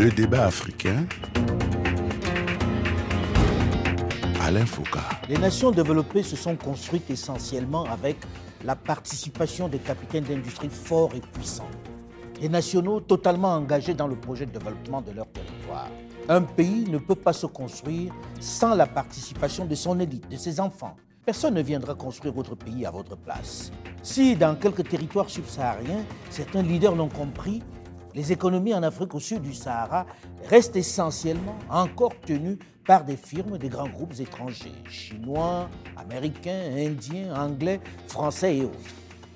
Le débat africain. Alain Foucault. Les nations développées se sont construites essentiellement avec la participation des capitaines d'industrie forts et puissants. Les nationaux totalement engagés dans le projet de développement de leur territoire. Un pays ne peut pas se construire sans la participation de son élite, de ses enfants. Personne ne viendra construire votre pays à votre place. Si dans quelques territoires subsahariens, certains leaders l'ont compris, les économies en Afrique au sud du Sahara restent essentiellement encore tenues par des firmes, des grands groupes étrangers, chinois, américains, indiens, anglais, français et autres.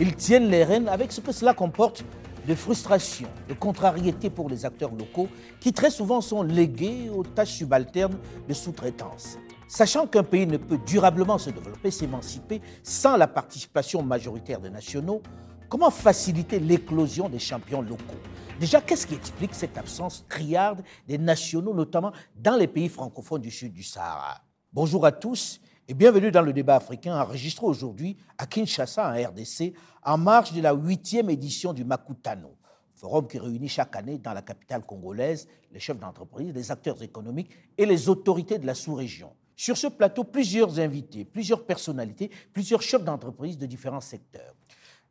Ils tiennent les rênes avec ce que cela comporte de frustration, de contrariété pour les acteurs locaux qui très souvent sont légués aux tâches subalternes de sous-traitance. Sachant qu'un pays ne peut durablement se développer, s'émanciper sans la participation majoritaire des nationaux, comment faciliter l'éclosion des champions locaux? Déjà, qu'est-ce qui explique cette absence criarde des nationaux, notamment dans les pays francophones du sud du Sahara? Bonjour à tous et bienvenue dans le débat africain enregistré aujourd'hui à Kinshasa, en RDC, en marge de la huitième édition du Makutano, forum qui réunit chaque année dans la capitale congolaise les chefs d'entreprise, les acteurs économiques et les autorités de la sous-région. Sur ce plateau, plusieurs invités, plusieurs personnalités, plusieurs chefs d'entreprise de différents secteurs.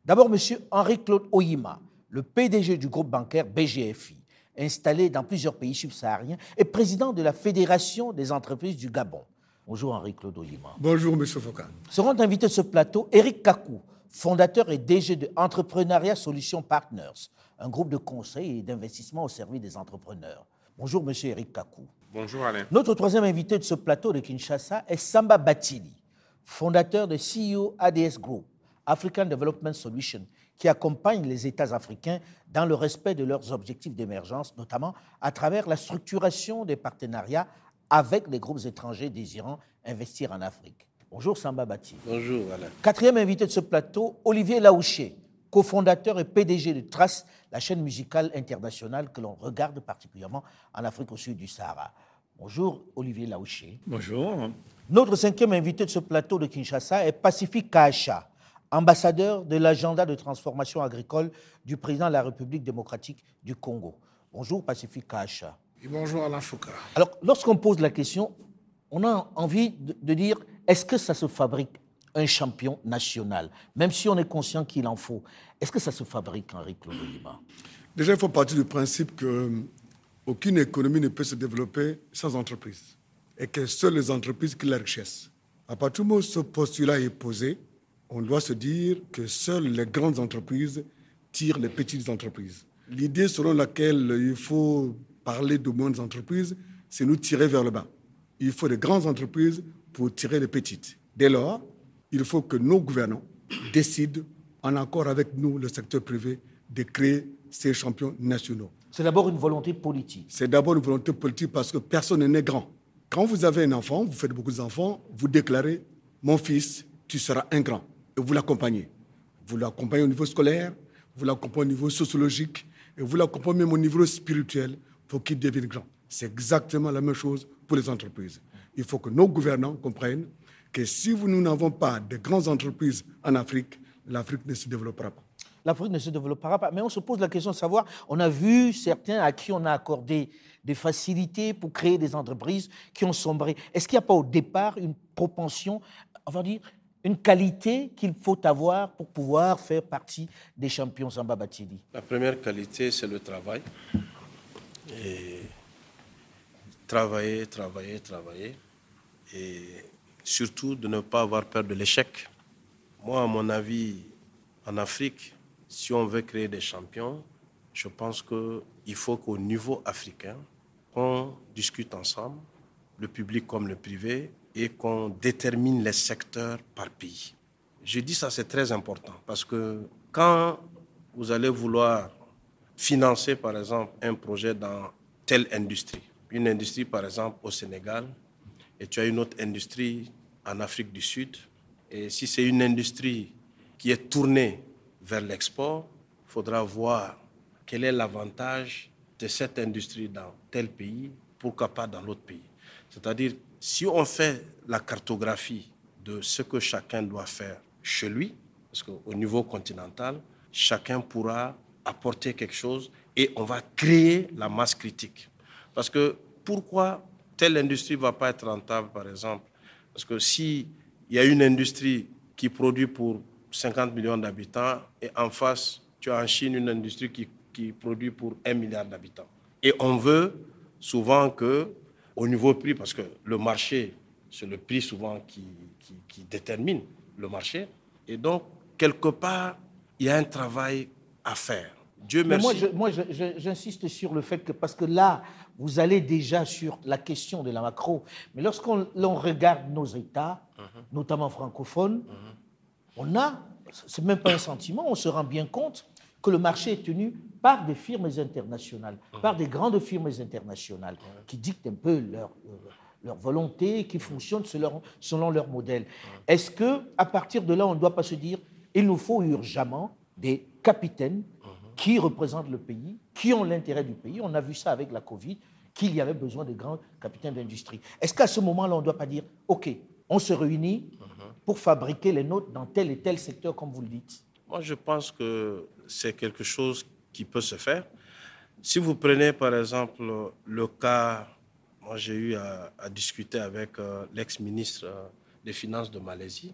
D'abord, M. Henri-Claude Oyima, le PDG du groupe bancaire BGFI, installé dans plusieurs pays subsahariens et président de la Fédération des entreprises du Gabon. Bonjour Henri-Claude Oyima. Bonjour M. Foucault. Seront invités à ce plateau Eric Kakou, fondateur et DG de Entrepreneuriat Solutions Partners, un groupe de conseil et d'investissement au service des entrepreneurs. Bonjour M. Eric Kakou. Bonjour Alain. Notre troisième invité de ce plateau de Kinshasa est Samba Batili, fondateur de CEO ADS Group, African Development Solutions, qui accompagne les États africains dans le respect de leurs objectifs d'émergence, notamment à travers la structuration des partenariats avec les groupes étrangers désirant investir en Afrique. Bonjour Samba Bati. Bonjour Alain. Quatrième invité de ce plateau, Olivier Laouché, cofondateur et PDG de Trace, la chaîne musicale internationale que l'on regarde particulièrement en Afrique au sud du Sahara. Bonjour Olivier Laouché. Bonjour. Notre cinquième invité de ce plateau de Kinshasa est Pacifique Kacha, ambassadeur de l'agenda de transformation agricole du président de la République démocratique du Congo. Bonjour Pacifique Kacha. Et bonjour Alain Foucault. Alors, lorsqu'on pose la question, on a envie de, de dire est-ce que ça se fabrique un champion national, même si on est conscient qu'il en faut Est-ce que ça se fabrique, Henri Claude Lima Déjà, il faut partir du principe qu'aucune économie ne peut se développer sans entreprise et que seules les entreprises créent la richesse. À partir du moment où ce postulat est posé, on doit se dire que seules les grandes entreprises tirent les petites entreprises. L'idée selon laquelle il faut parler de moyennes entreprises, c'est nous tirer vers le bas. Il faut de grandes entreprises pour tirer les petites. Dès lors, il faut que nos gouvernants décident, en accord avec nous, le secteur privé, de créer ces champions nationaux. C'est d'abord une volonté politique. C'est d'abord une volonté politique parce que personne n'est grand. Quand vous avez un enfant, vous faites beaucoup d'enfants, vous déclarez Mon fils, tu seras un grand. Et vous l'accompagnez. Vous l'accompagnez au niveau scolaire, vous l'accompagnez au niveau sociologique, et vous l'accompagnez même au niveau spirituel pour qu'il devienne grand. C'est exactement la même chose pour les entreprises. Il faut que nos gouvernants comprennent que si nous n'avons pas de grandes entreprises en Afrique, l'Afrique ne se développera pas. L'Afrique ne se développera pas. Mais on se pose la question de savoir, on a vu certains à qui on a accordé des facilités pour créer des entreprises qui ont sombré. Est-ce qu'il n'y a pas au départ une propension, on va dire, une qualité qu'il faut avoir pour pouvoir faire partie des champions Samba La première qualité, c'est le travail. Et travailler, travailler, travailler. Et surtout de ne pas avoir peur de l'échec. Moi, à mon avis, en Afrique, si on veut créer des champions, je pense qu'il faut qu'au niveau africain, on discute ensemble, le public comme le privé, et qu'on détermine les secteurs par pays. Je dis ça, c'est très important, parce que quand vous allez vouloir financer, par exemple, un projet dans telle industrie, une industrie, par exemple, au Sénégal, et tu as une autre industrie en Afrique du Sud, et si c'est une industrie qui est tournée vers l'export, il faudra voir quel est l'avantage de cette industrie dans tel pays, pourquoi pas dans l'autre pays. C'est-à-dire, si on fait la cartographie de ce que chacun doit faire chez lui, parce qu'au niveau continental, chacun pourra apporter quelque chose et on va créer la masse critique. Parce que pourquoi telle industrie ne va pas être rentable, par exemple? Parce que s'il y a une industrie qui produit pour 50 millions d'habitants et en face, tu as en Chine une industrie qui, qui produit pour 1 milliard d'habitants. Et on veut souvent que, au niveau prix, parce que le marché, c'est le prix souvent qui, qui, qui détermine le marché. Et donc, quelque part, il y a un travail à faire. Dieu merci. moi, j'insiste sur le fait que, parce que là, vous allez déjà sur la question de la macro, mais lorsqu'on l'on regarde nos États, notamment francophones, on a, c'est même pas un sentiment, on se rend bien compte que le marché est tenu par des firmes internationales, par des grandes firmes internationales qui dictent un peu leur, euh, leur volonté, qui fonctionnent selon leur, selon leur modèle. Est-ce que, à partir de là, on ne doit pas se dire, il nous faut urgemment des capitaines qui représentent le pays, qui ont l'intérêt du pays? On a vu ça avec la Covid, qu'il y avait besoin de grands capitaines d'industrie. Est-ce qu'à ce moment-là, on ne doit pas dire, OK, on se réunit pour fabriquer les nôtres dans tel et tel secteur, comme vous le dites? Moi, je pense que c'est quelque chose qui peut se faire. Si vous prenez, par exemple, le cas, moi j'ai eu à, à discuter avec euh, l'ex-ministre euh, des Finances de Malaisie,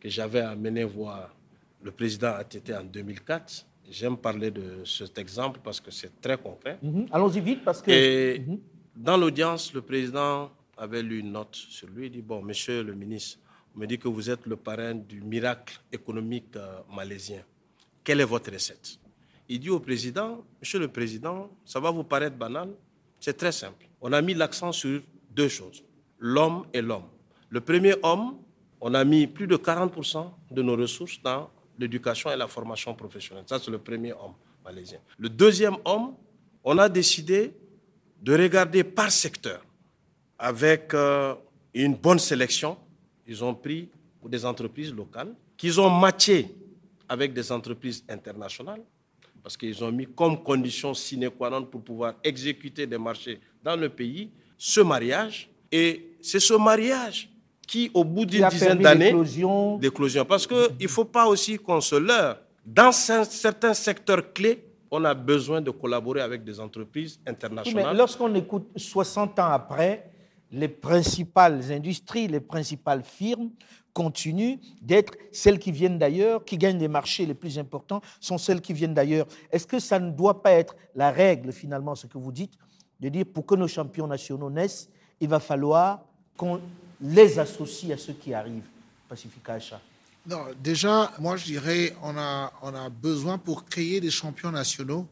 que j'avais amené voir le président ATT en 2004. J'aime parler de cet exemple parce que c'est très concret. Mhm. Allons-y vite, parce que... Et Mhm. dans l'audience, le président avait lu une note sur lui. Il dit Bon, monsieur le ministre, on me dit que vous êtes le parrain du miracle économique euh, malaisien. Quelle est votre recette? Il dit au président Monsieur le président, ça va vous paraître banal C'est très simple. On a mis l'accent sur deux choses l'homme et l'homme. Le premier homme, on a mis plus de 40% de nos ressources dans l'éducation et la formation professionnelle. Ça, c'est le premier homme malaisien. Le deuxième homme, on a décidé de regarder par secteur avec euh, une bonne sélection. Ils ont pris des entreprises locales qu'ils ont matché avec des entreprises internationales parce qu'ils ont mis comme condition sine qua non pour pouvoir exécuter des marchés dans le pays ce mariage. Et c'est ce mariage qui, au bout d'une dizaine d'années, d'éclosion. Parce qu'il ne faut pas aussi qu'on se leurre. Dans cer- certains secteurs clés, on a besoin de collaborer avec des entreprises Oui, mais internationales. lorsqu'on écoute 60 ans après, les principales industries, les principales firmes continuent d'être celles qui viennent d'ailleurs, qui gagnent des marchés les plus importants, sont celles qui viennent d'ailleurs. Est-ce que ça ne doit pas être la règle, finalement, ce que vous dites, de dire pour que nos champions nationaux naissent, il va falloir qu'on les associe à ceux qui arrivent Pacifica Acha. Non, déjà, moi je dirais, on a, on a besoin pour créer des champions nationaux,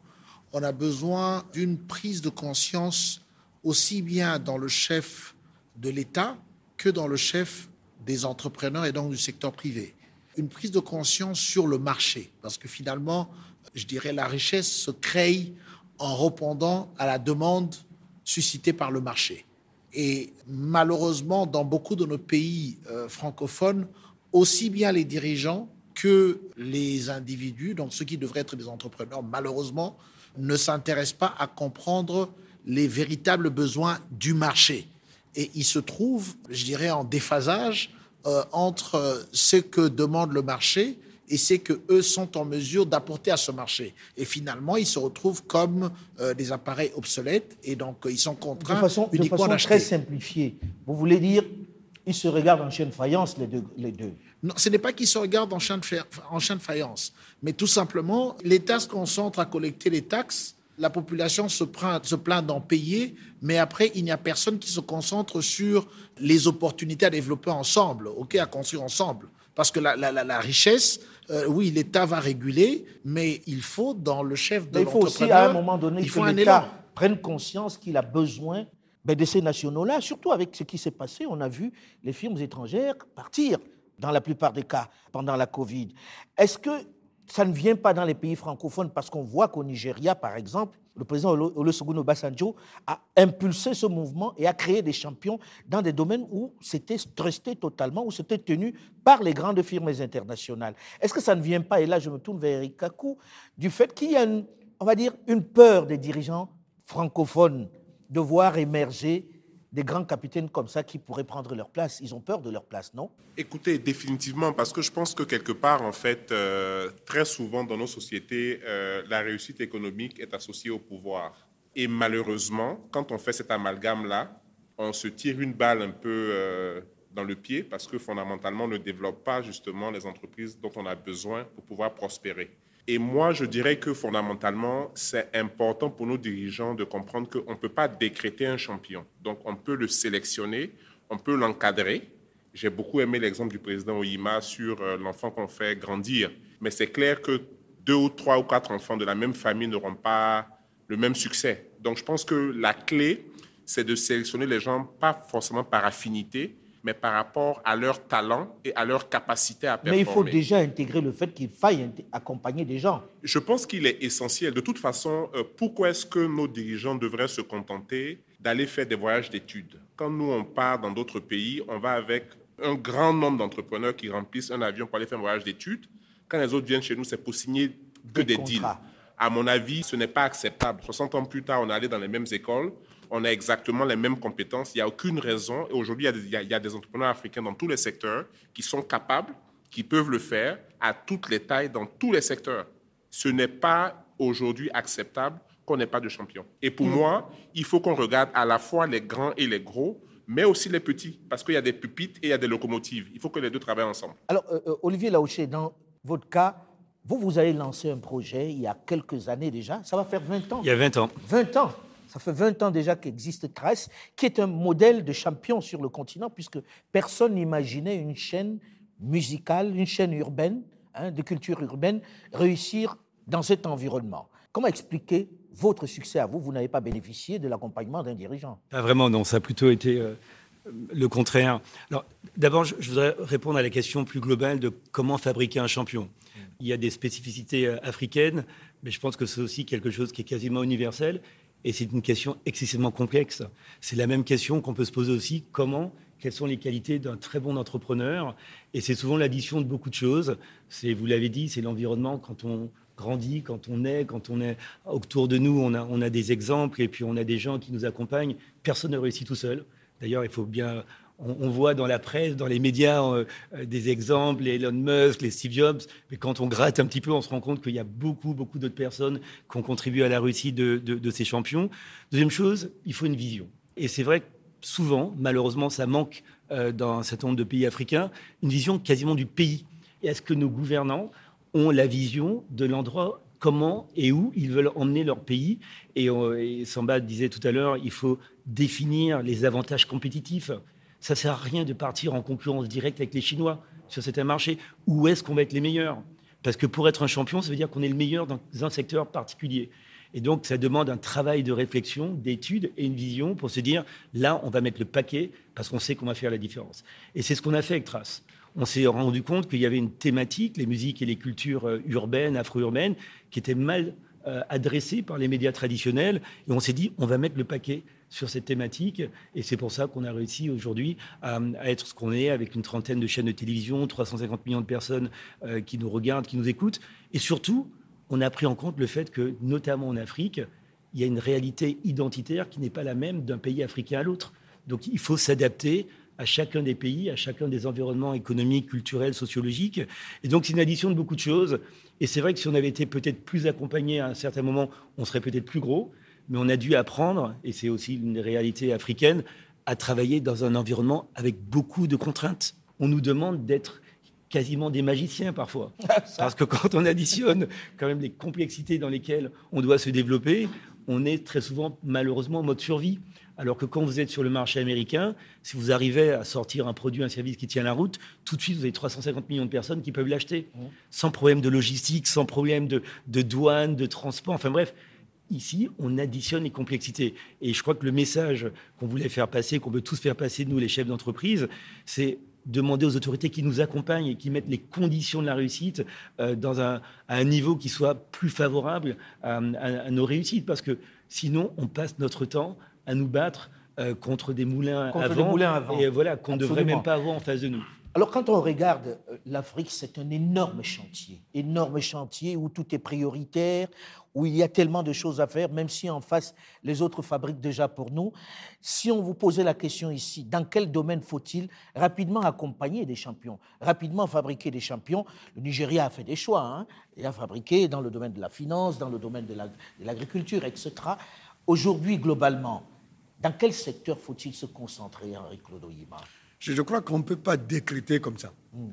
on a besoin d'une prise de conscience aussi bien dans le chef de l'État que dans le chef des entrepreneurs et donc du secteur privé. Une prise de conscience sur le marché, parce que finalement, je dirais, la richesse se crée en répondant à la demande suscitée par le marché. Et malheureusement, dans beaucoup de nos pays euh, francophones, aussi bien les dirigeants que les individus, donc ceux qui devraient être des entrepreneurs, malheureusement, ne s'intéressent pas à comprendre les véritables besoins du marché. Et ils se trouvent, je dirais, en déphasage euh, entre euh, ce que demande le marché et ce que eux sont en mesure d'apporter à ce marché. Et finalement, ils se retrouvent comme euh, des appareils obsolètes et donc euh, ils sont De contraints de uniquement façon d'acheter. très simplifiée, vous voulez dire, ils se regardent en chaîne faïence, les deux. Les deux. Non, ce n'est pas qu'ils se regardent en champ, de en champ de faïence, mais tout simplement, l'État se concentre à collecter les taxes, la population se, plaint- se plaint d'en payer, mais après, il n'y a personne qui se concentre sur les opportunités à développer ensemble, ok, à construire ensemble. Parce que la, la- richesse, euh, oui, l'État va réguler, mais il faut, dans le chef de Mais il faut aussi, à un l'entrepreneur, moment donné, il que l'État prenne conscience qu'il a besoin ben, de ces nationaux-là, surtout avec ce qui s'est passé. On a vu les firmes étrangères partir, dans la plupart des cas, pendant la Covid. Est-ce que ça ne vient pas dans les pays francophones parce qu'on voit qu'au Nigeria, par exemple, le président Olusegun Obasanjo a impulsé ce mouvement et a créé des champions dans des domaines où c'était resté totalement, où c'était tenu par les grandes firmes internationales. Est-ce que ça ne vient pas, et là je me tourne vers Eric Kakou, du fait qu'il y a, une, on va dire, une peur des dirigeants francophones de voir émerger des grands capitaines comme ça qui pourraient prendre leur place Ils ont peur de leur place, non? Écoutez, définitivement, parce que je pense que quelque part, en fait, euh, très souvent dans nos sociétés, euh, la réussite économique est associée au pouvoir. Et malheureusement, quand on fait cet amalgame-là, on se tire une balle un peu euh, dans le pied parce que fondamentalement, on ne développe pas justement les entreprises dont on a besoin pour pouvoir prospérer. Et moi, je dirais que fondamentalement, c'est important pour nos dirigeants de comprendre qu'on ne peut pas décréter un champion. Donc, on peut le sélectionner, on peut l'encadrer. J'ai beaucoup aimé l'exemple du président Oyima sur euh, l'enfant qu'on fait grandir. Mais c'est clair que deux ou trois ou quatre enfants de la même famille n'auront pas le même succès. Donc, je pense que la clé, c'est de sélectionner les gens, pas forcément par affinité, mais par rapport à leur talent et à leur capacité à performer. Mais il faut déjà intégrer le fait qu'il faille accompagner des gens. Je pense qu'il est essentiel. De toute façon, euh, pourquoi est-ce que nos dirigeants devraient se contenter d'aller faire des voyages d'études? Quand nous, on part dans d'autres pays, on va avec un grand nombre d'entrepreneurs qui remplissent un avion pour aller faire un voyage d'études. Quand les autres viennent chez nous, c'est pour signer que des, des deals. À mon avis, ce n'est pas acceptable. 60 ans plus tard, on est allé dans les mêmes écoles on a exactement les mêmes compétences. Il n'y a aucune raison. Et aujourd'hui, il, il, y a des entrepreneurs africains dans tous les secteurs qui sont capables, qui peuvent le faire à toutes les tailles, dans tous les secteurs. Ce n'est pas aujourd'hui acceptable qu'on n'ait pas de champion. Et pour mmh. moi, il faut qu'on regarde à la fois les grands et les gros, mais aussi les petits, parce qu'il y a des pupitres et il y a des locomotives. Il faut que les deux travaillent ensemble. Alors, euh, euh Olivier Laouché, dans votre cas, vous, vous avez lancé un projet il y a quelques années déjà. Ça va faire 20 ans. Il y a 20 ans. 20 ans. Ça fait 20 ans déjà qu'existe Cress, qui est un modèle de champion sur le continent, puisque personne n'imaginait une chaîne musicale, une chaîne urbaine, hein, de culture urbaine, réussir dans cet environnement. Comment expliquer votre succès à vous? Vous n'avez pas bénéficié de l'accompagnement d'un dirigeant. Pas vraiment, non. Ça a plutôt été euh, le contraire. Alors, d'abord, je, je voudrais répondre à la question plus globale de comment fabriquer un champion. Il y a des spécificités euh, africaines, mais je pense que c'est aussi quelque chose qui est quasiment universel. Et c'est une question excessivement complexe. C'est la même question qu'on peut se poser aussi comment, quelles sont les qualités d'un très bon entrepreneur? Et c'est souvent l'addition de beaucoup de choses. C'est, vous l'avez dit, c'est l'environnement quand on grandit, quand on est, quand on est autour de nous, on a, on a des exemples et puis on a des gens qui nous accompagnent. Personne ne réussit tout seul. D'ailleurs, il faut bien on, voit dans la presse, dans les médias, euh, euh, des exemples, les Elon Musk, les Steve Jobs, mais quand on gratte un petit peu, on se rend compte qu'il y a beaucoup, beaucoup d'autres personnes qui ont contribué à la réussite de, ces champions. Deuxième chose, il faut une vision. Et c'est vrai que souvent, malheureusement, ça manque euh, dans un certain nombre de pays africains, une vision quasiment du pays. Est-ce que nos gouvernants ont la vision de l'endroit comment et où ils veulent emmener leur pays? Et, et Samba disait tout à l'heure, il faut définir les avantages compétitifs ça sert à rien de partir en concurrence directe avec les Chinois sur certains marchés. Où est-ce qu'on va être les meilleurs? Parce que pour être un champion, ça veut dire qu'on est le meilleur dans un secteur particulier. Et donc, ça demande un travail de réflexion, d'étude et une vision pour se dire, là, on va mettre le paquet parce qu'on sait qu'on va faire la différence. Et c'est ce qu'on a fait avec Trace. On s'est rendu compte qu'il y avait une thématique, les musiques et les cultures euh, urbaines, afro-urbaines, qui étaient mal euh, adressées par les médias traditionnels. Et on s'est dit, on va mettre le paquet sur cette thématique. Et c'est pour ça qu'on a réussi aujourd'hui à, être ce qu'on est, avec une trentaine de chaînes de télévision, 350 millions de personnes euh, qui nous regardent, qui nous écoutent. Et surtout, on a pris en compte le fait que, notamment en Afrique, il y a une réalité identitaire qui n'est pas la même d'un pays africain à l'autre. Donc il faut s'adapter à chacun des pays, à chacun des environnements économiques, culturels, sociologiques. Et donc c'est une addition de beaucoup de choses. Et c'est vrai que si on avait été peut-être plus accompagné à un certain moment, on serait peut-être plus gros mais on a dû apprendre, et c'est aussi une réalité africaine, à travailler dans un environnement avec beaucoup de contraintes. On nous demande d'être quasiment des magiciens parfois. Parce que quand on additionne quand même les complexités dans lesquelles on doit se développer, on est très souvent malheureusement en mode survie. Alors que quand vous êtes sur le marché américain, si vous arrivez à sortir un produit, un service qui tient la route, tout de suite, vous avez 350 millions de personnes qui peuvent l'acheter. Mmh. Sans problème de logistique, sans problème de, de douane, de transport. Enfin bref, Ici, on additionne les complexités. Et je crois que le message qu'on voulait faire passer, qu'on veut tous faire passer, nous, les chefs d'entreprise, c'est demander aux autorités qui nous accompagnent et qui mettent les conditions de la réussite euh, dans un, à un niveau qui soit plus favorable à, nos réussites. Parce que sinon, on passe notre temps à nous battre euh, contre des moulins, avant, moulins avant, et voilà qu'on ne devrait même pas avoir en face de nous. Alors quand on regarde euh, l'Afrique, c'est un énorme chantier, énorme chantier où tout est prioritaire, où il y a tellement de choses à faire, même si en face, les autres fabriquent déjà pour nous. Si on vous posait la question ici, dans quel domaine faut-il rapidement accompagner des champions, rapidement fabriquer des champions? Le Nigeria a fait des choix, hein, et a fabriqué dans le domaine de la finance, dans le domaine de l'agriculture, etc. Aujourd'hui, globalement, dans quel secteur faut-il se concentrer, Henri Claude je, je, crois qu'on ne peut pas décréter comme ça. Hmm.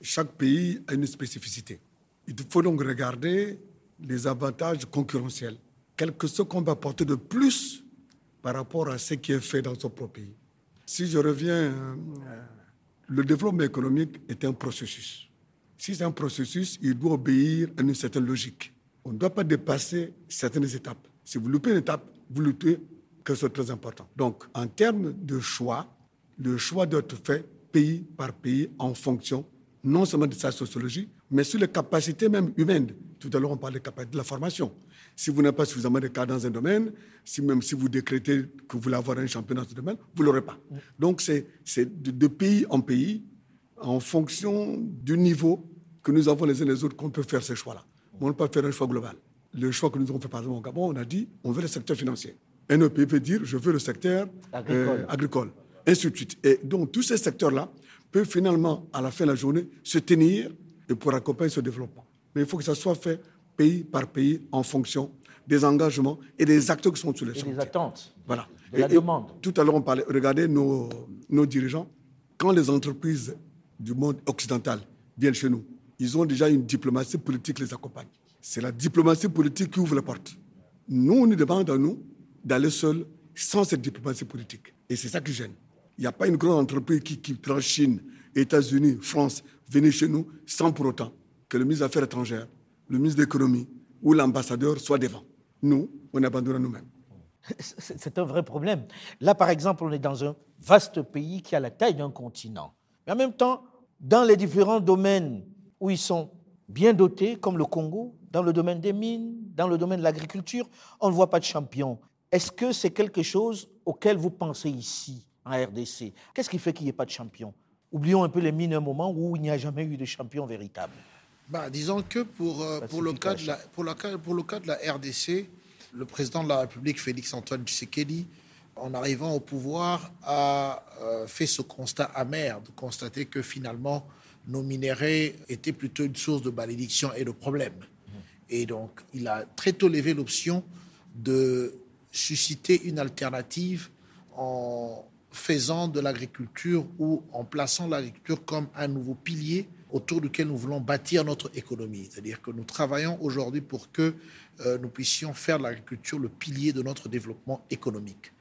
Chaque pays a une spécificité. Il faut donc regarder les avantages concurrentiels, quelque chose qu'on va apporter de plus par rapport à ce qui est fait dans son propre pays. Si je reviens, euh, le développement économique est un processus. Si c'est un processus, il doit obéir à une certaine logique. On ne doit pas dépasser certaines étapes. Si vous loupez une étape, vous loupez quelque chose de très important. Donc, en termes de choix, le choix doit être fait pays par pays en fonction non seulement de sa sociologie, mais sur les capacités même humaines. Tout à l'heure, on parlait de la formation. Si vous n'avez pas suffisamment de cas dans un domaine, si même si vous décrétez que vous voulez avoir un champion dans ce domaine, vous ne l'aurez pas. Donc, c'est de, pays en pays, en fonction du niveau que nous avons les uns les autres, qu'on peut faire ces choix-là. On ne peut pas faire un choix global. Le choix que nous avons fait, par exemple, au Gabon, on a dit on veut le secteur financier. Un autre pays peut dire je veux le secteur agricole. Euh, agricole. Ainsi de suite. Et donc, tous ces secteurs-là, peut finalement, à la fin de la journée, se tenir et pour accompagner ce développement. Mais il faut que ça soit fait pays par pays en fonction des engagements et des acteurs qui sont sur les et des attentes. Voilà. De la demande. tout à l'heure, on parlait, regardez nos, nos dirigeants, quand les entreprises du monde occidental viennent chez nous, ils ont déjà une diplomatie politique qui les accompagne. C'est la diplomatie politique qui ouvre la porte. Nous, on nous demande à nous d'aller seuls sans cette diplomatie politique. Et c'est ça qui gêne. Il n'y a pas une grande entreprise qui, qui prend Chine, États-Unis, France, venir chez nous sans pour autant que le ministre des Affaires étrangères, le ministre de l'économie ou l'ambassadeur soient devant. Nous, on abandonne nous-mêmes. C'est un vrai problème. Là, par exemple, on est dans un vaste pays qui a la taille d'un continent. Mais en même temps, dans les différents domaines où ils sont bien dotés, comme le Congo, dans le domaine des mines, dans le domaine de l'agriculture, on ne voit pas de champion. Est-ce que c'est quelque chose auquel vous pensez ici? En RDC. Qu'est-ce qui fait qu'il n'y ait pas de champion? Oublions un peu les mines un moment où il n'y a jamais eu de champion véritable. Bah, disons que pour, euh, pour, le cas de la, pour, la, pour le cas de la RDC, le président de la République, Félix-Antoine Tshisekedi, en arrivant au pouvoir, a euh, fait ce constat amer de constater que finalement, nos minéraux étaient plutôt une source de malédiction et de problèmes. Mmh. Et donc, il a très tôt levé l'option de susciter une alternative en faisant de l'agriculture ou en plaçant l'agriculture comme un nouveau pilier autour duquel nous voulons bâtir notre économie. C'est-à-dire que nous travaillons aujourd'hui pour que euh, nous puissions faire de l'agriculture le pilier de notre développement économique.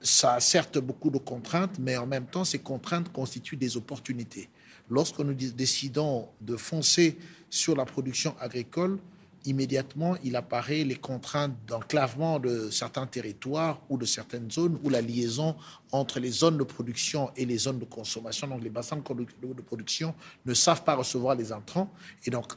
Ça a certes beaucoup de contraintes, mais en même temps, ces contraintes constituent des opportunités. Lorsque nous décidons de foncer sur la production agricole, immédiatement, il apparaît les contraintes d'enclavement de certains territoires ou de certaines zones où la liaison entre les zones de production et les zones de consommation, donc les bassins de production, ne savent pas recevoir les entrants. Et donc,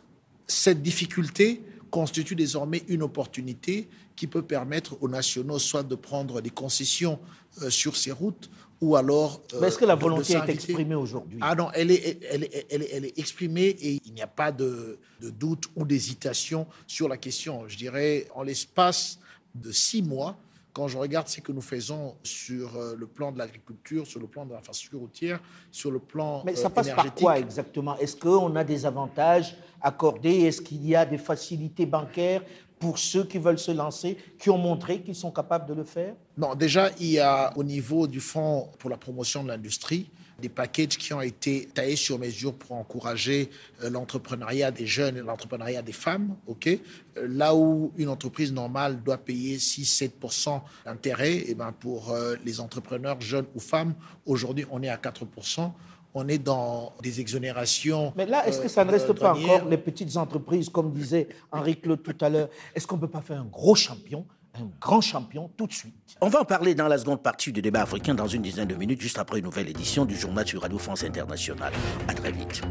cette difficulté constitue désormais une opportunité qui peut permettre aux nationaux soit de prendre des concessions euh, sur ces routes ou alors. Mais est-ce que la euh, volonté est exprimée aujourd'hui? Ah non, elle est, elle, est, elle, est, elle est, exprimée et il n'y a pas de, de doute ou d'hésitation sur la question. Je dirais, en l'espace de six mois, quand je regarde ce que nous faisons sur euh, le plan de l'agriculture, sur le plan de l'infrastructure routière, sur le plan Mais ça euh, passe par quoi exactement? Est-ce qu'on a des avantages accordés? Est-ce qu'il y a des facilités bancaires pour ceux qui veulent se lancer, qui ont montré qu'ils sont capables de le faire? Non, déjà, il y a au niveau du Fonds pour la promotion de l'industrie des packages qui ont été taillés sur mesure pour encourager euh, l'entrepreneuriat des jeunes et l'entrepreneuriat des femmes. ok? Euh, Là où une entreprise normale doit payer 6-7% d'intérêt, et eh ben pour euh, les entrepreneurs jeunes ou femmes, aujourd'hui, on est à 4% on est dans des exonérations. Mais là, est-ce que ça ne reste pas encore les petites entreprises, comme disait Henri Claude tout à l'heure Est-ce qu'on ne peut pas faire un gros champion un grand champion tout de suite. On va en parler dans la seconde partie du débat africain dans une dizaine de minutes, juste après une nouvelle édition du journal sur Radio France Internationale. À très vite.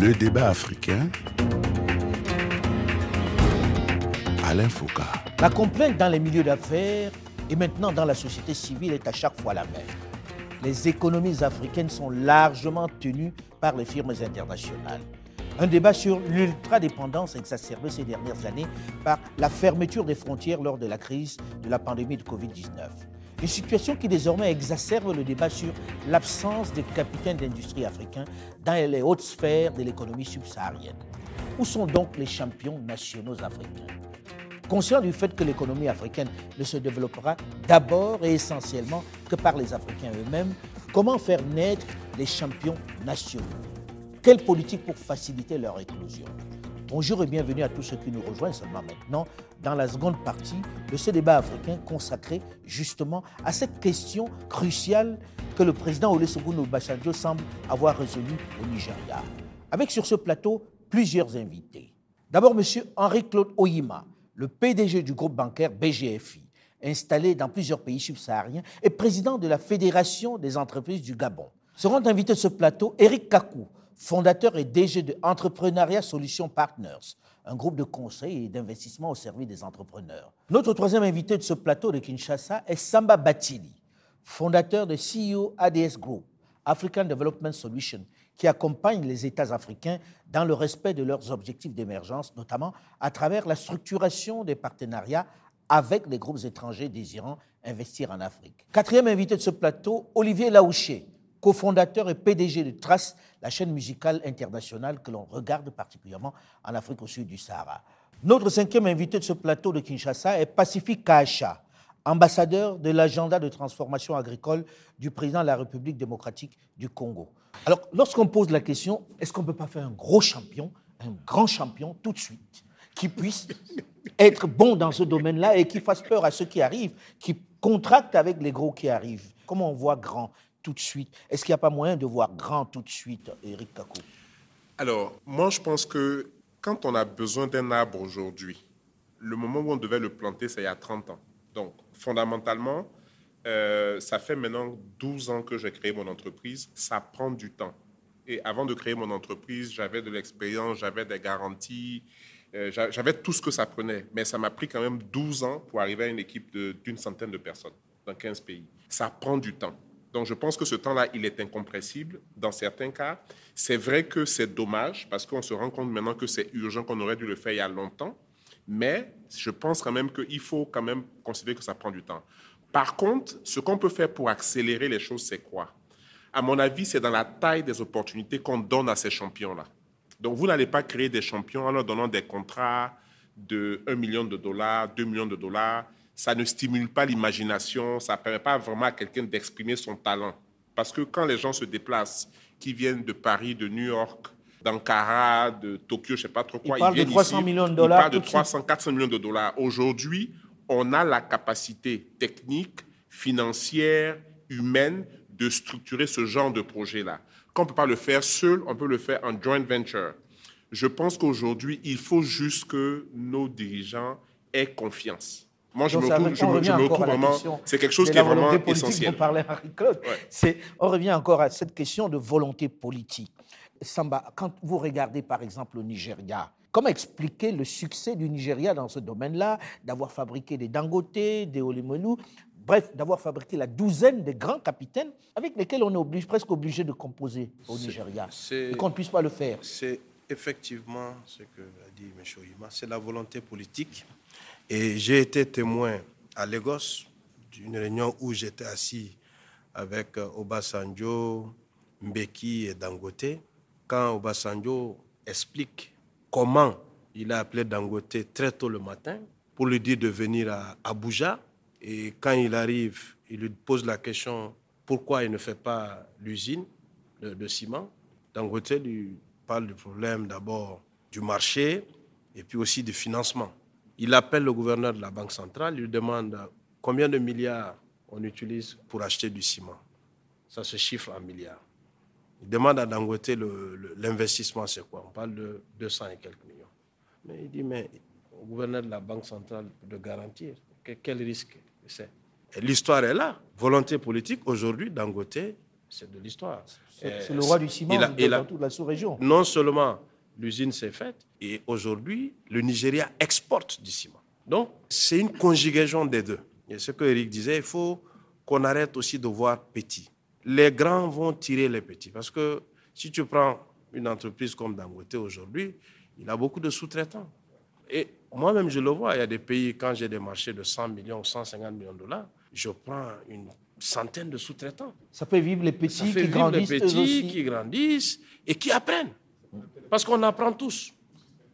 Le débat africain La complainte dans les milieux d'affaires et maintenant dans la société civile est à chaque fois la même. Les économies africaines sont largement tenues par les firmes internationales. Un débat sur l'ultra-dépendance exacerbé ces dernières années par la fermeture des frontières lors de la crise de la pandémie de Covid-19. Une situation qui désormais exacerbe le débat sur l'absence de capitaines d'industrie africains dans les hautes sphères de l'économie subsaharienne. Où sont donc les champions nationaux africains? Conscient du fait que l'économie africaine ne se développera d'abord et essentiellement que par les Africains eux-mêmes, comment faire naître les champions nationaux? Quelle politique pour faciliter leur éclosion? Bonjour et bienvenue à tous ceux qui nous rejoignent seulement maintenant dans la seconde partie de ce débat africain consacré justement à cette question cruciale que le président Olusegun Obasanjo semble avoir résolue au Nigeria. Avec sur ce plateau plusieurs invités. D'abord, M. Henri-Claude Oyima, le PDG du groupe bancaire BGFI, installé dans plusieurs pays subsahariens et président de la Fédération des entreprises du Gabon. Seront invités de ce plateau Eric Kakou, fondateur et DG de Solutions Partners, un groupe de conseil et d'investissement au service des entrepreneurs. Notre troisième invité de ce plateau de Kinshasa est Samba Batili, fondateur de CEO ADS Group, African Development Solutions, qui accompagne les États africains dans le respect de leurs objectifs d'émergence, notamment à travers la structuration des partenariats avec les groupes étrangers désirant investir en Afrique. Quatrième invité de ce plateau, Olivier Laouché, cofondateur et PDG de Trace, la chaîne musicale internationale que l'on regarde particulièrement en Afrique au sud du Sahara. Notre cinquième invité de ce plateau de Kinshasa est Pacifique Kacha, ambassadeur de l'agenda de transformation agricole du président de la République démocratique du Congo. Alors, lorsqu'on pose la question, est-ce qu'on ne peut pas faire un gros champion, un grand champion tout de suite, qui puisse être bon dans ce domaine-là et qui fasse peur à ceux qui arrivent, qui contractent avec les gros qui arrivent? Comment on voit grand tout de suite? Est-ce qu'il n'y a pas moyen de voir grand tout de suite, Eric Kakou Alors, moi, je pense que quand on a besoin d'un arbre aujourd'hui, le moment où on devait le planter, c'est il y a 30 ans. Donc, fondamentalement, euh, ça fait maintenant 12 ans que j'ai créé mon entreprise. Ça prend du temps. Et avant de créer mon entreprise, j'avais de l'expérience, j'avais des garanties, euh, j'avais tout ce que ça prenait. Mais ça m'a pris quand même 12 ans pour arriver à une équipe d'une centaine de personnes dans 15 pays. Ça prend du temps. Donc, je pense que ce temps-là, il est incompressible dans certains cas. C'est vrai que c'est dommage parce qu'on se rend compte maintenant que c'est urgent, qu'on aurait dû le faire il y a longtemps. Mais je pense quand même qu'il faut quand même considérer que ça prend du temps. Par contre, ce qu'on peut faire pour accélérer les choses, c'est quoi? À mon avis, c'est dans la taille des opportunités qu'on donne à ces champions-là. Donc, vous n'allez pas créer des champions en leur donnant des contrats de 1 million de dollars, 2 millions de dollars ça ne stimule pas l'imagination, ça ne permet pas vraiment à quelqu'un d'exprimer son talent. Parce que quand les gens se déplacent, qui viennent de Paris, de New York, d'Ankara, de Tokyo, je ne sais pas trop quoi, ils, viennent de 300 millions de dollars. Ils parlent de 300, 400 millions de dollars. Aujourd'hui, on a la capacité technique, financière, humaine de structurer ce genre de projet-là. Quand on ne peut pas le faire seul, on peut le faire en joint venture. Je pense qu'aujourd'hui, il faut juste que nos dirigeants aient confiance. Moi, je me, retrouve, je me, je me retrouve vraiment. C'est quelque chose qui est vraiment essentiel. Ouais. On revient encore à cette question de volonté politique. Samba, quand vous regardez par exemple le Nigeria, comment expliquer le succès du Nigeria dans ce domaine-là, d'avoir fabriqué des Dangote, des Olimonu, bref, d'avoir fabriqué la douzaine de grands capitaines avec lesquels on est obligé, presque obligé de composer au Nigeria, et qu'on ne puisse pas le faire C'est effectivement ce que a dit M. Oyima, c'est la volonté politique et j'ai été témoin à Lagos d'une réunion où j'étais assis avec euh, Obasanjo, Mbeki et Dangote. Quand Obasanjo explique comment il a appelé Dangote très tôt le matin pour lui dire de venir à Abuja. Et quand il arrive, il lui pose la question pourquoi il ne fait pas l'usine de, ciment? Dangote lui parle du problème d'abord du marché et puis aussi du financement. Il appelle le gouverneur de la Banque centrale, il lui demande combien de milliards on utilise pour acheter du ciment. Ça se chiffre en milliards. Il demande à Dangote l'investissement, c'est quoi? On parle de 200 et quelques millions. Mais il dit, mais au gouverneur de la Banque centrale de garantir, quel risque c'est? L'histoire est là. Volonté politique, aujourd'hui, Dangote, c'est de l'histoire. C'est le roi du ciment dans toute la sous-région. Non seulement l'usine s'est faite et aujourd'hui, le Nigeria exporte du ciment. Donc, c'est une conjugaison des deux. Et ce que Eric disait, il faut qu'on arrête aussi de voir petit. Les grands vont tirer les petits. Parce que si tu prends une entreprise comme Dangote aujourd'hui, il a beaucoup de sous-traitants. Et moi-même, je le vois, il y a des pays, quand j'ai des marchés de 100 millions ou 150 millions de dollars, je prends une centaine de sous-traitants. Ça fait vivre les petits qui grandissent. Les petits qui grandissent et qui apprennent. Parce qu'on apprend tous.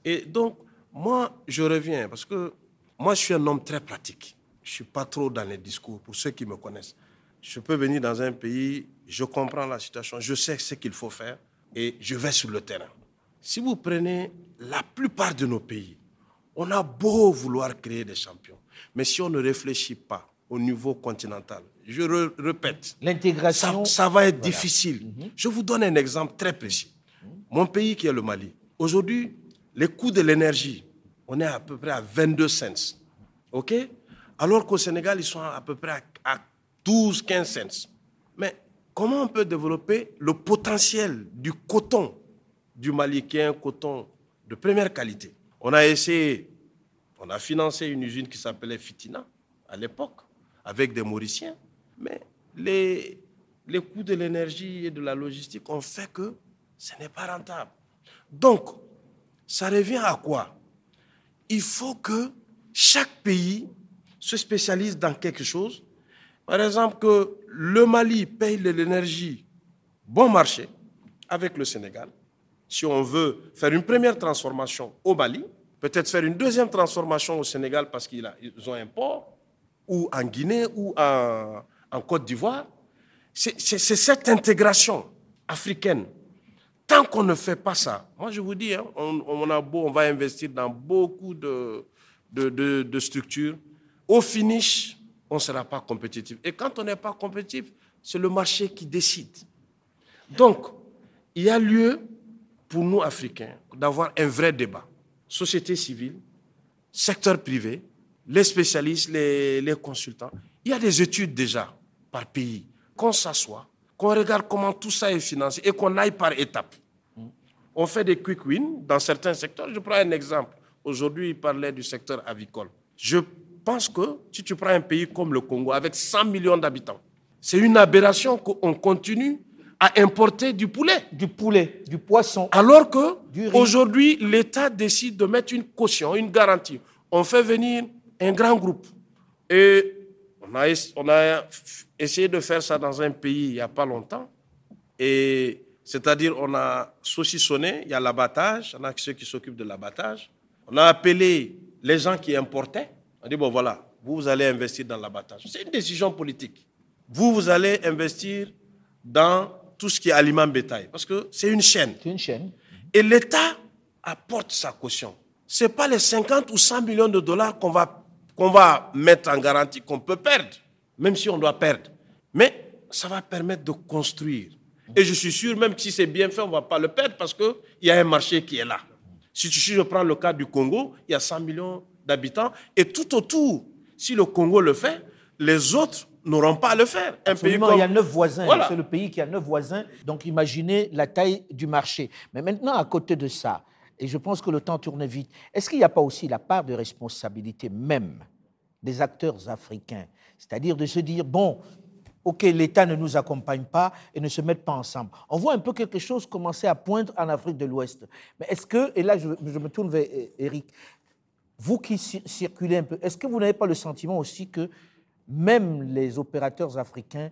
Et donc, moi, je reviens parce que moi, je suis un homme très pratique. Je ne suis pas trop dans les discours, pour ceux qui me connaissent. Je peux venir dans un pays, je comprends la situation, je sais ce qu'il faut faire et je vais sur le terrain. Si vous prenez la plupart de nos pays, on a beau vouloir créer des champions, mais si on ne réfléchit pas au niveau continental, je répète, l'intégration, ça, va être difficile. Mhm. Je vous donne un exemple très précis. Mon pays qui est le Mali, aujourd'hui, les coûts de l'énergie, on est à peu près à 22 cents. OK? Alors qu'au Sénégal, ils sont à peu près à 12, 15 cents. Mais comment on peut développer le potentiel du coton du Mali, coton de première qualité? On a essayé, on a financé une usine qui s'appelait Fitina à l'époque, avec des Mauriciens. Mais les, les coûts de l'énergie et de la logistique ont fait que ce n'est pas rentable. Donc, ça revient à quoi? Il faut que chaque pays se spécialise dans quelque chose. Par exemple, que le Mali paye l'énergie bon marché avec le Sénégal. Si on veut faire une première transformation au Mali, peut-être faire une deuxième transformation au Sénégal parce qu'ils ont un port, ou en Guinée, ou en, en Côte d'Ivoire. C'est cette intégration africaine Tant qu'on ne fait pas ça, moi je vous dis, hein, on, a beau, on va investir dans beaucoup de, de, structures. Au finish, on ne sera pas compétitif. Et quand on n'est pas compétitif, c'est le marché qui décide. Donc, il y a lieu pour nous, Africains, d'avoir un vrai débat. Société civile, secteur privé, les spécialistes, les, les consultants. Il y a des études déjà par pays. Qu'on s'assoit, qu'on regarde comment tout ça est financé et qu'on aille par étapes. On fait des quick wins dans certains secteurs. Je prends un exemple. Aujourd'hui, il parlait du secteur avicole. Je pense que si tu prends un pays comme le Congo avec 100 millions d'habitants, c'est une aberration qu'on continue à importer du poulet. Du poulet, du poisson. Alors que aujourd'hui, l'État décide de mettre une caution, une garantie. On fait venir un grand groupe. Et on a, on a essayé de faire ça dans un pays il n'y a pas longtemps. Et c'est-à-dire, on a saucissonné, il y a l'abattage, on a ceux qui s'occupent de l'abattage. On a appelé les gens qui importaient. On dit, bon voilà, vous, vous allez investir dans l'abattage. C'est une décision politique. Vous, vous allez investir dans tout ce qui est aliment bétail. Parce que c'est une chaîne. C'est une chaîne. Et l'État apporte sa caution. Ce n'est pas les 50 ou 100 millions de dollars qu'on va qu'on va mettre en garantie, qu'on peut perdre, même si on doit perdre. Mais ça va permettre de construire. Et je suis sûr, même si c'est bien fait, on ne va pas le perdre parce qu'il y a un marché qui est là. Si je prends le cas du Congo, il y a 100 millions d'habitants. Et tout autour, si le Congo le fait, les autres n'auront pas à le faire. Un pays il y a neuf voisins. C'est le pays qui a neuf voisins. Donc imaginez la taille du marché. Mais maintenant, à côté de ça, et je pense que le temps tourne vite. Est-ce qu'il n'y a pas aussi la part de responsabilité même des acteurs africains? C'est-à-dire de se dire, bon, OK, l'État ne nous accompagne pas et ne se mettent pas ensemble. On voit un peu quelque chose commencer à poindre en Afrique de l'Ouest. Mais est-ce que, et là je, me tourne vers Eric, vous qui circulez un peu, est-ce que vous n'avez pas le sentiment aussi que même les opérateurs africains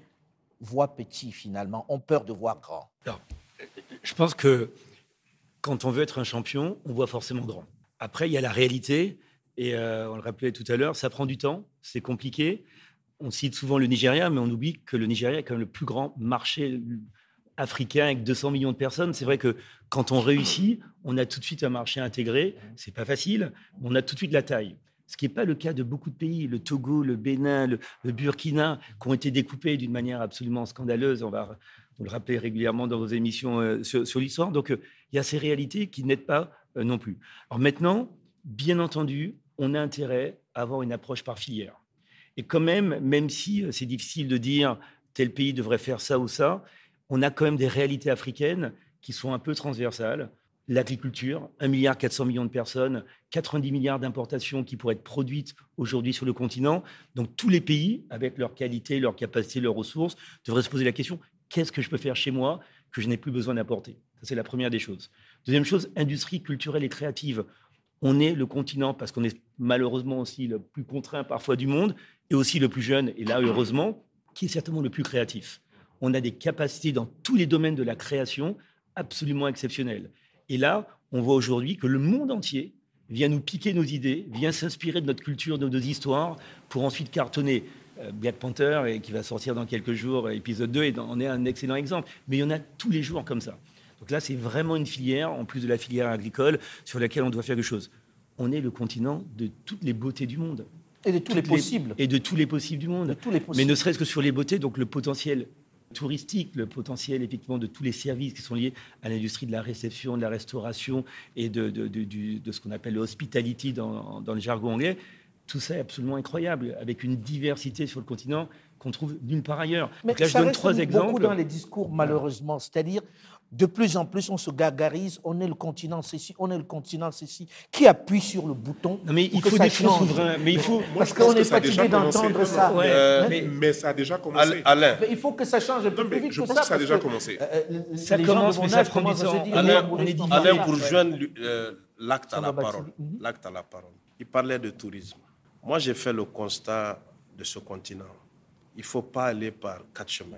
voient petit finalement, ont peur de voir grand? Je pense que quand on veut être un champion, on voit forcément grand. Après, il y a la réalité, et euh, on le rappelait tout à l'heure, ça prend du temps, c'est compliqué. On cite souvent le Nigeria, mais on oublie que le Nigeria est quand même le plus grand marché africain avec 200 millions de personnes. C'est vrai que quand on réussit, on a tout de suite un marché intégré. C'est pas facile, on a tout de suite la taille. Ce qui n'est pas le cas de beaucoup de pays, le Togo, le Bénin, le, Burkina, qui ont été découpés d'une manière absolument scandaleuse. On va vous le rappelez régulièrement dans vos émissions euh, sur, l'histoire. Donc, euh, il y a ces réalités qui n'aident pas euh, non plus. Alors maintenant, bien entendu, on a intérêt à avoir une approche par filière. Et quand même, même si c'est difficile de dire tel pays devrait faire ça ou ça, on a quand même des réalités africaines qui sont un peu transversales. L'agriculture, 1,4 milliard de personnes, 90 milliards d'importations qui pourraient être produites aujourd'hui sur le continent. Donc tous les pays, avec leur qualité, leur capacité, leurs ressources, devraient se poser la question qu'est-ce que je peux faire chez moi que je n'ai plus besoin d'apporter? C'est la première des choses. Deuxième chose, industrie culturelle et créative. On est le continent, parce qu'on est malheureusement aussi le plus contraint parfois du monde, et aussi le plus jeune, et là, heureusement, qui est certainement le plus créatif. On a des capacités dans tous les domaines de la création absolument exceptionnelles. Et là, on voit aujourd'hui que le monde entier vient nous piquer nos idées, vient s'inspirer de notre culture, de nos histoires, pour ensuite cartonner. Euh, Black Panther, et qui va sortir dans quelques jours, épisode 2, et en est un excellent exemple. Mais il y en a tous les jours comme ça. Donc là, c'est vraiment une filière, en plus de la filière agricole, sur laquelle on doit faire quelque chose. On est le continent de toutes les beautés du monde. Et de tous les possibles. et de tous les possibles du monde. tous les Mais ne serait-ce que sur les beautés, donc le potentiel touristique, le potentiel effectivement de tous les services qui sont liés à l'industrie de la réception, de la restauration et de, ce qu'on appelle l'hospitality dans, dans le jargon anglais, tout ça est absolument incroyable, avec une diversité sur le continent qu'on trouve nulle part ailleurs. Mais là, je donne trois exemples. Beaucoup dans les discours, malheureusement, c'est-à-dire de plus en plus, on se gargarise, on est le continent ceci, on est le continent ceci, qui appuie sur le bouton. Non, mais il faut des fonds souverains. Mais il faut. Parce qu'on est fatigué d'entendre ça. mais, ça a déjà commencé. Alain. Mais il faut que ça change un peu plus vite je que pense ça. Que ça a déjà commencé. Euh, euh, ça commence, mais ça prend du temps. Alain, pour joindre euh, l'acte à la parole, l'acte à la parole. Il parlait de tourisme. Moi, j'ai fait le constat de ce continent. Il ne faut pas aller par quatre chemins.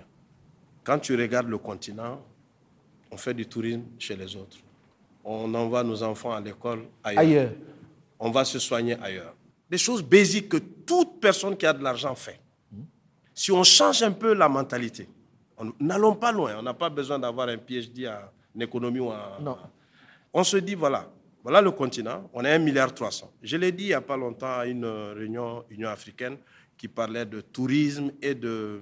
Quand tu regardes le continent, on fait du tourisme chez les autres. On envoie nos enfants à l'école ailleurs. On va se soigner ailleurs. Des choses basiques que toute personne qui a de l'argent fait. Si on change un peu la mentalité, n'allons pas loin. On n'a pas besoin d'avoir un PhD en économie ou en... Non. On se dit, voilà, voilà le continent, on est 1,3 milliard. Je l'ai dit il n'y a pas longtemps à une réunion Union africaine qui parlait de tourisme et de,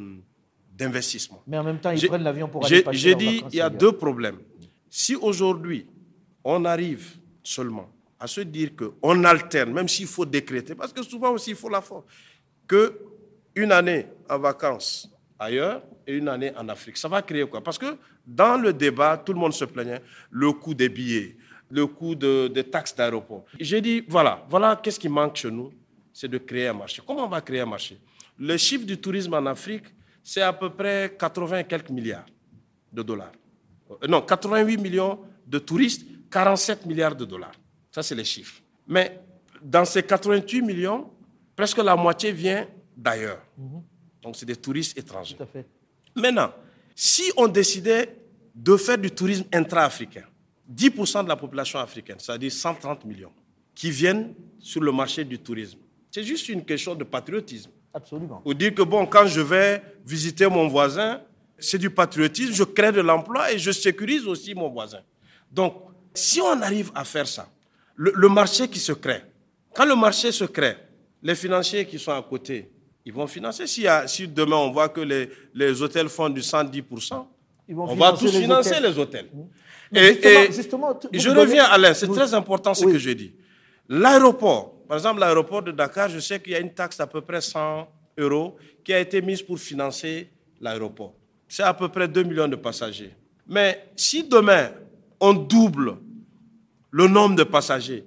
d'investissement. Mais en même temps, ils prennent l'avion pour aller J'ai dit, il y a deux problèmes. Si aujourd'hui, on arrive seulement à se dire qu'on alterne, même s'il faut décréter, parce que souvent aussi, il faut la force, qu'une année en vacances ailleurs et une année en Afrique, ça va créer quoi? Parce que dans le débat, tout le monde se plaignait, le coût des billets, le coût de, des taxes d'aéroport. J'ai dit, voilà, voilà qu'est-ce qui manque chez nous, c'est de créer un marché. Comment on va créer un marché? Le chiffre du tourisme en Afrique, c'est à peu près 80 et quelques milliards de dollars. Euh, non, 88 millions de touristes, 47 milliards de dollars. Ça, c'est les chiffres. Mais dans ces 88 millions, presque la moitié vient d'ailleurs. Mhm. Donc, c'est des touristes étrangers. Tout à fait. Maintenant, si on décidait de faire du tourisme intra-africain, 10% de la population africaine, c'est-à-dire 130 millions, qui viennent sur le marché du tourisme. C'est juste une question de patriotisme. Absolument. Ou dire que, bon, quand je vais visiter mon voisin, c'est du patriotisme, je crée de l'emploi et je sécurise aussi mon voisin. Donc, si on arrive à faire ça, le, marché qui se crée, quand le marché se crée, les financiers qui sont à côté, ils vont financer. Si, si demain on voit que les, les hôtels font du 110%, on va tous financer les hôtels. Et, justement, je reviens, Alain, c'est très important ce que je dis. L'aéroport, par exemple, l'aéroport de Dakar, je sais qu'il y a une taxe d'à peu près 100 euros qui a été mise pour financer l'aéroport. C'est à peu près 2 millions de passagers. Mais si demain, on double le nombre de passagers,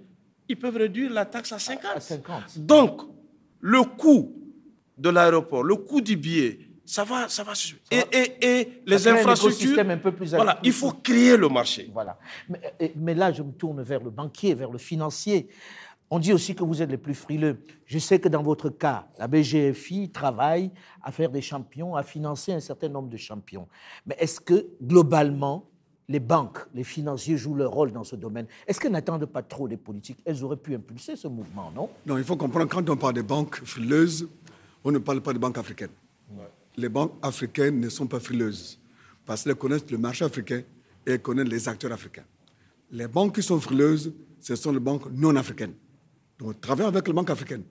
ils peuvent réduire la taxe à 50. À 50. Donc, le coût de l'aéroport, le coût du billet, ça va, ça va. Et, et, et les infrastructures. Un peu plus voilà, il faut créer le marché. Voilà. Mais, mais, là, je me tourne vers le banquier, vers le financier. On dit aussi que vous êtes les plus frileux. Je sais que dans votre cas, la BGFI travaille à faire des champions, à financer un certain nombre de champions. Mais est-ce que, globalement, les banques, les financiers jouent leur rôle dans ce domaine? Est-ce qu'elles n'attendent pas trop les politiques? Elles auraient pu impulser ce mouvement, non? Non, il faut comprendre, quand on parle des banques frileuses, on ne parle pas de banques africaines les banques africaines ne sont pas frileuses parce qu'elles connaissent le marché africain et elles connaissent les acteurs africains. Les banques qui sont frileuses, ce sont les banques non africaines. Donc, travaillons avec les banques africaines.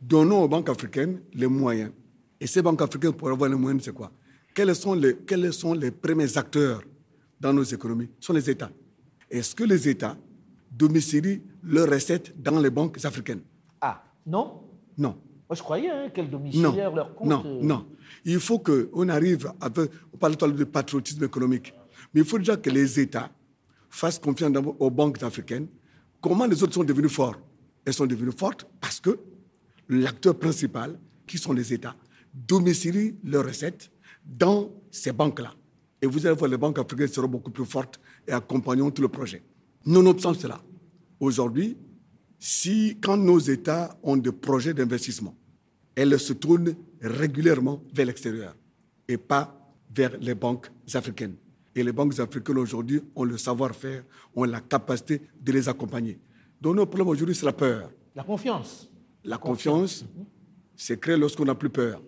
Donnons aux banques africaines les moyens. Et ces banques africaines, pour avoir les moyens, c'est quoi? Quels sont, les, quels sont les premiers acteurs dans nos économies? Ce sont les États. Est-ce que les États domicilient leurs recettes dans les banques africaines? Ah, non? Non. Moi, je croyais hein, qu'elles domicilièrent leurs comptes. Non, euh. non. Il faut qu'on arrive à... On parle de patriotisme économique. Mais il faut déjà que les États fassent confiance aux banques africaines. Comment les autres sont devenus forts? Elles sont devenues fortes parce que l'acteur principal, qui sont les États, domicilient leurs recettes dans ces banques-là. Et vous allez voir, les banques africaines seront beaucoup plus fortes et accompagneront tout le projet. Nonobstant cela, aujourd'hui, si, quand nos États ont des projets d'investissement, elle se tourne régulièrement vers l'extérieur et pas vers les banques africaines. Et les banques africaines aujourd'hui ont le savoir-faire, ont la capacité de les accompagner. Donc notre problème aujourd'hui, c'est la peur. La confiance. La confiance, c'est créé lorsqu'on n'a plus peur.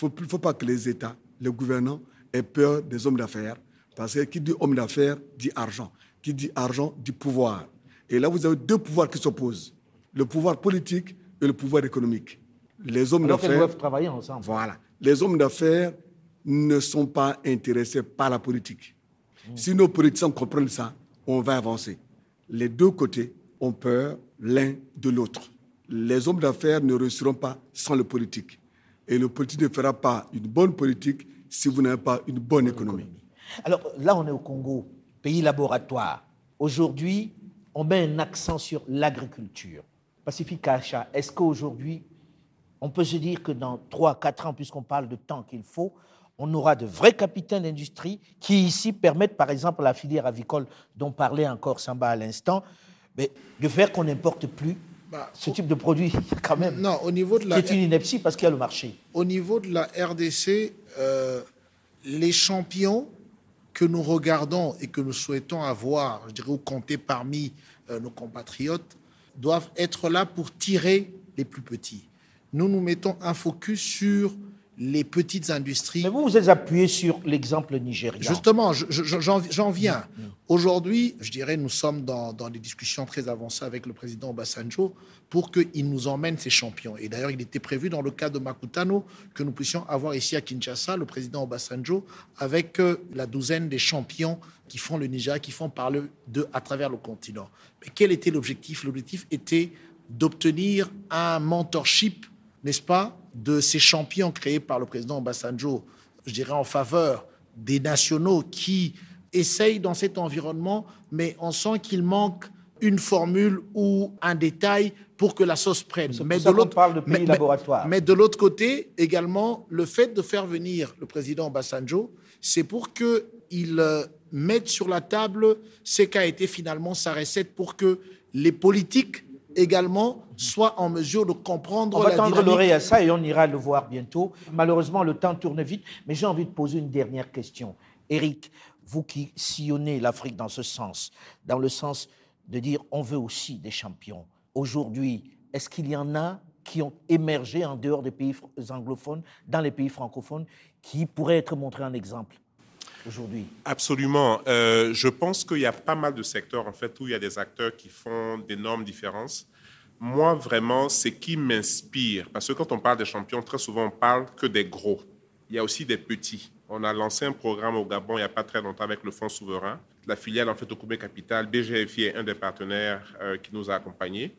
Il ne faut, pas que les États, les gouvernants aient peur des hommes d'affaires. Parce que qui dit homme d'affaires dit argent. Qui dit argent dit pouvoir. Et là, vous avez deux pouvoirs qui s'opposent. Le pouvoir politique et le pouvoir économique. Les hommes d'affaires doivent travailler ensemble. Voilà. Les hommes d'affaires ne sont pas intéressés par la politique. Si nos politiciens comprennent ça, on va avancer. Les deux côtés ont peur l'un de l'autre. Les hommes d'affaires ne réussiront pas sans le politique. Et le politique ne fera pas une bonne politique si vous n'avez pas une bonne économie. Alors là, on est au Congo, pays laboratoire. Aujourd'hui, on met un accent sur l'agriculture. Pacifique Achat, est-ce qu'aujourd'hui, on peut se dire que dans 3 4 ans, puisqu'on parle de temps qu'il faut, on aura de vrais capitaines d'industrie qui ici permettent, par exemple, la filière avicole dont parlait encore Samba à l'instant, de faire qu'on n'importe plus bah, ce type de produit quand même. Non, au niveau de la. C'est une ineptie parce qu'il y a le marché. Au niveau de la RDC, euh, les champions que nous regardons et que nous souhaitons avoir, je dirais, ou compter parmi euh, nos compatriotes, doivent être là pour tirer les plus petits. Nous nous mettons un focus sur les petites industries. Mais vous, vous êtes appuyé sur l'exemple nigérien. Justement, j'en viens. Mm, mm. Aujourd'hui, je dirais, nous sommes dans, des discussions très avancées avec le président Obasanjo pour qu'il nous emmène ces champions. Et d'ailleurs, il était prévu dans le cas de Makutano que nous puissions avoir ici à Kinshasa le président Obasanjo avec euh, la douzaine des champions qui font le Niger, qui font parler de à travers le continent. Mais quel était l'objectif? L'objectif était d'obtenir un mentorship, n'est-ce pas, de ces champions créés par le président Obasanjo, je dirais en faveur des nationaux qui essayent dans cet environnement, mais on sent qu'il manque une formule ou un détail pour que la sauce prenne. Mais de l'autre. Mais, de côté, également, le fait de faire venir le président Obasanjo, c'est pour qu'il euh, mette sur la table ce qu'a été finalement sa recette pour que les politiques également soit en mesure de comprendre on va tendre l'oreille à ça et on ira le voir bientôt. Malheureusement, le temps tourne vite, mais j'ai envie de poser une dernière question. Eric, vous qui sillonnez l'Afrique dans ce sens, dans le sens de dire on veut aussi des champions. Aujourd'hui, est-ce qu'il y en a qui ont émergé en dehors des pays anglophones, dans les pays francophones, qui pourraient être montrés en exemple? Aujourd'hui? Absolument. Euh, je pense qu'il y a pas mal de secteurs en fait où il y a des acteurs qui font d'énormes différences. Moi, vraiment, c'est qui m'inspire. Parce que quand on parle des champions, très souvent, on parle que des gros. Il y a aussi des petits. On a lancé un programme au Gabon il n'y a pas très longtemps avec le Fonds souverain. La filiale, en fait, au Koumé Capital, BGFI est un des partenaires euh, qui nous a accompagnés.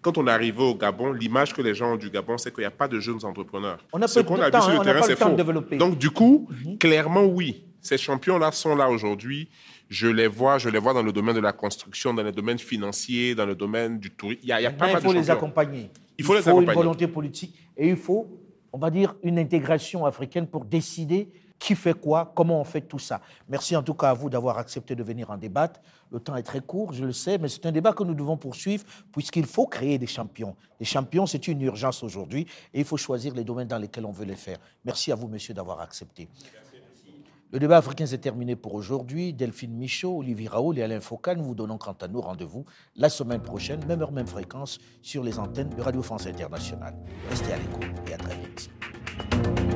Quand on est arrivé au Gabon, l'image que les gens ont du Gabon, c'est qu'il n'y a pas de jeunes entrepreneurs. On a Ce qu'on a vu sur le hein, terrain, c'est faux. Donc, du coup, mhm. clairement, oui. Ces champions-là sont là aujourd'hui. Je les vois, je les vois dans le domaine de la construction, dans le domaine financier, dans le domaine du tourisme. Il y a, pas mal il faut les accompagner. Il faut, il faut une volonté politique et il faut, on va dire, une intégration africaine pour décider qui fait quoi, comment on fait tout ça. Merci en tout cas à vous d'avoir accepté de venir en débattre. Le temps est très court, je le sais, mais c'est un débat que nous devons poursuivre puisqu'il faut créer des champions. Les champions, c'est une urgence aujourd'hui et il faut choisir les domaines dans lesquels on veut les faire. Merci à vous, monsieur, d'avoir accepté. Le débat africain s'est terminé pour aujourd'hui. Delphine Michaud, Olivier Raoul et Alain Focal, nous vous donnons quant à nous rendez-vous la semaine prochaine, même heure, même fréquence, sur les antennes de Radio France Internationale. Restez à l'écoute et à très vite.